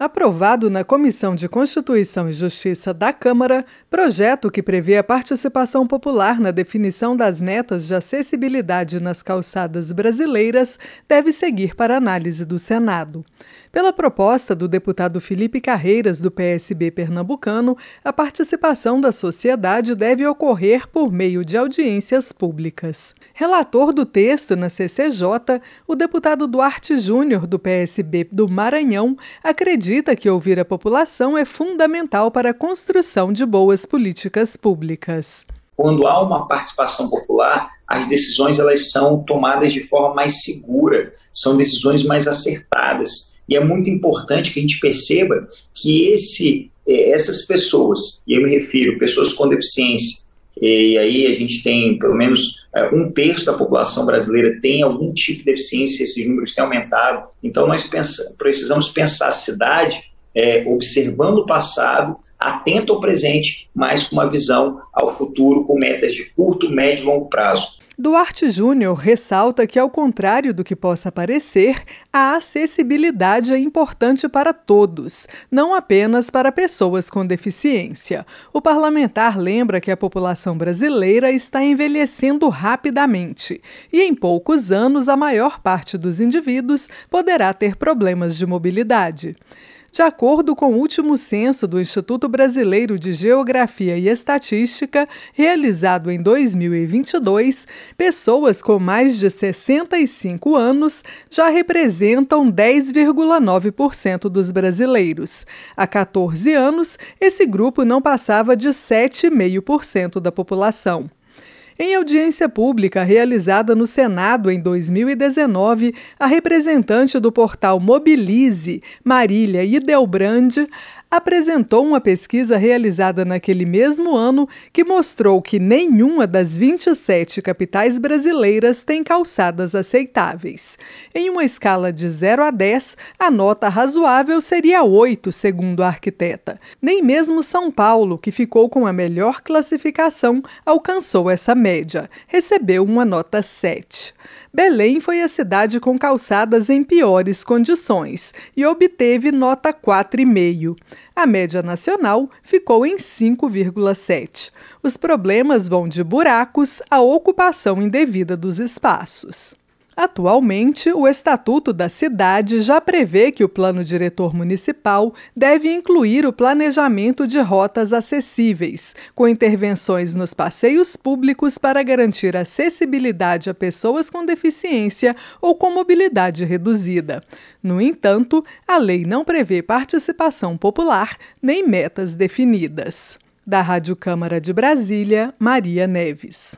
Aprovado na Comissão de Constituição e Justiça da Câmara, projeto que prevê a participação popular na definição das metas de acessibilidade nas calçadas brasileiras deve seguir para análise do Senado. Pela proposta do deputado Felipe Carreiras, do PSB pernambucano, a participação da sociedade deve ocorrer por meio de audiências públicas. Relator do texto na CCJ, o deputado Duarte Júnior, do PSB do Maranhão, acredita que ouvir a população é fundamental para a construção de boas políticas públicas. Quando há uma participação popular, as decisões elas são tomadas de forma mais segura, são decisões mais acertadas. E é muito importante que a gente perceba que esse, eh, essas pessoas, e eu me refiro pessoas com deficiência, e aí a gente tem pelo menos é, um terço da população brasileira tem algum tipo de deficiência, esses números têm aumentado. Então nós precisamos pensar a cidade é, observando o passado, atento ao presente, mas com uma visão ao futuro, com metas de curto, médio e longo prazo. Duarte Júnior ressalta que, ao contrário do que possa parecer, a acessibilidade é importante para todos, não apenas para pessoas com deficiência. O parlamentar lembra que a população brasileira está envelhecendo rapidamente e, em poucos anos, a maior parte dos indivíduos poderá ter problemas de mobilidade. De acordo com o último censo do Instituto Brasileiro de Geografia e Estatística, realizado em 2022, pessoas com mais de 65 anos já representam 10,9% dos brasileiros. Há 14 anos, esse grupo não passava de 7,5% da população. Em audiência pública realizada no Senado em 2019, a representante do portal Mobilize, Marília Idelbrand, apresentou uma pesquisa realizada naquele mesmo ano que mostrou que nenhuma das 27 capitais brasileiras tem calçadas aceitáveis. Em uma escala de 0 a 10, a nota razoável seria 8, segundo a arquiteta. Nem mesmo São Paulo, que ficou com a melhor classificação, alcançou essa média. Recebeu uma nota 7. Belém foi a cidade com calçadas em piores condições e obteve nota 4,5. A média nacional ficou em 5,7. Os problemas vão de buracos à ocupação indevida dos espaços. Atualmente, o Estatuto da Cidade já prevê que o Plano Diretor Municipal deve incluir o planejamento de rotas acessíveis, com intervenções nos passeios públicos para garantir acessibilidade a pessoas com deficiência ou com mobilidade reduzida. No entanto, a lei não prevê participação popular nem metas definidas. Da Rádio Câmara de Brasília, Maria Neves.